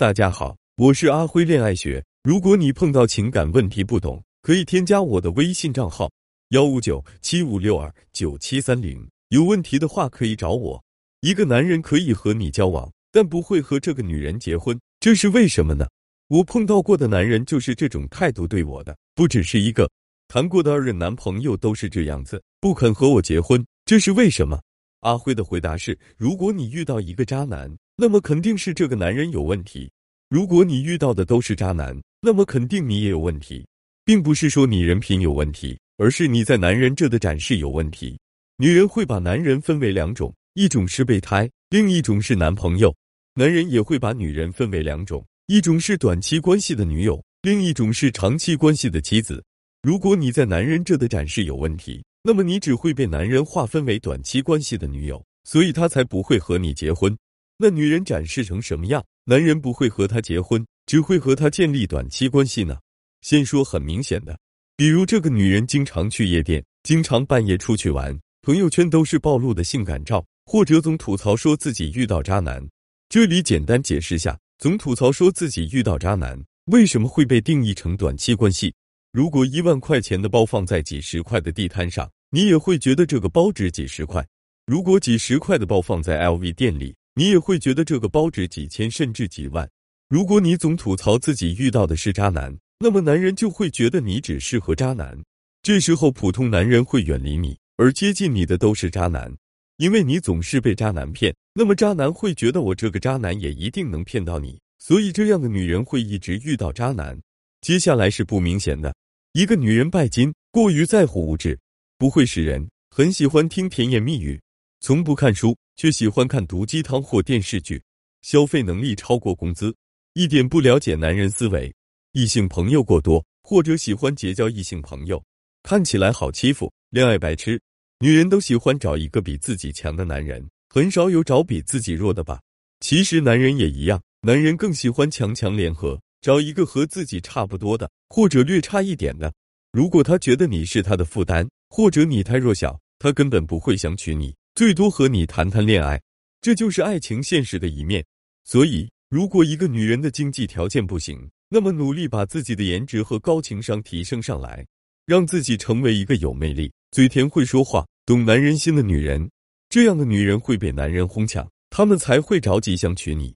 大家好，我是阿辉恋爱学。如果你碰到情感问题不懂，可以添加我的微信账号幺五九七五六二九七三零。有问题的话可以找我。一个男人可以和你交往，但不会和这个女人结婚，这是为什么呢？我碰到过的男人就是这种态度对我的，不只是一个，谈过的二任男朋友都是这样子，不肯和我结婚，这是为什么？阿辉的回答是：如果你遇到一个渣男。那么肯定是这个男人有问题。如果你遇到的都是渣男，那么肯定你也有问题，并不是说你人品有问题，而是你在男人这的展示有问题。女人会把男人分为两种，一种是备胎，另一种是男朋友。男人也会把女人分为两种，一种是短期关系的女友，另一种是长期关系的妻子。如果你在男人这的展示有问题，那么你只会被男人划分为短期关系的女友，所以他才不会和你结婚。那女人展示成什么样，男人不会和她结婚，只会和她建立短期关系呢？先说很明显的，比如这个女人经常去夜店，经常半夜出去玩，朋友圈都是暴露的性感照，或者总吐槽说自己遇到渣男。这里简单解释下，总吐槽说自己遇到渣男，为什么会被定义成短期关系？如果一万块钱的包放在几十块的地摊上，你也会觉得这个包值几十块；如果几十块的包放在 LV 店里，你也会觉得这个包值几千甚至几万。如果你总吐槽自己遇到的是渣男，那么男人就会觉得你只适合渣男。这时候普通男人会远离你，而接近你的都是渣男，因为你总是被渣男骗。那么渣男会觉得我这个渣男也一定能骗到你，所以这样的女人会一直遇到渣男。接下来是不明显的，一个女人拜金，过于在乎物质，不会识人，很喜欢听甜言蜜语，从不看书。却喜欢看毒鸡汤或电视剧，消费能力超过工资，一点不了解男人思维，异性朋友过多，或者喜欢结交异性朋友，看起来好欺负，恋爱白痴。女人都喜欢找一个比自己强的男人，很少有找比自己弱的吧？其实男人也一样，男人更喜欢强强联合，找一个和自己差不多的，或者略差一点的。如果他觉得你是他的负担，或者你太弱小，他根本不会想娶你。最多和你谈谈恋爱，这就是爱情现实的一面。所以，如果一个女人的经济条件不行，那么努力把自己的颜值和高情商提升上来，让自己成为一个有魅力、嘴甜、会说话、懂男人心的女人。这样的女人会被男人哄抢，他们才会着急想娶你。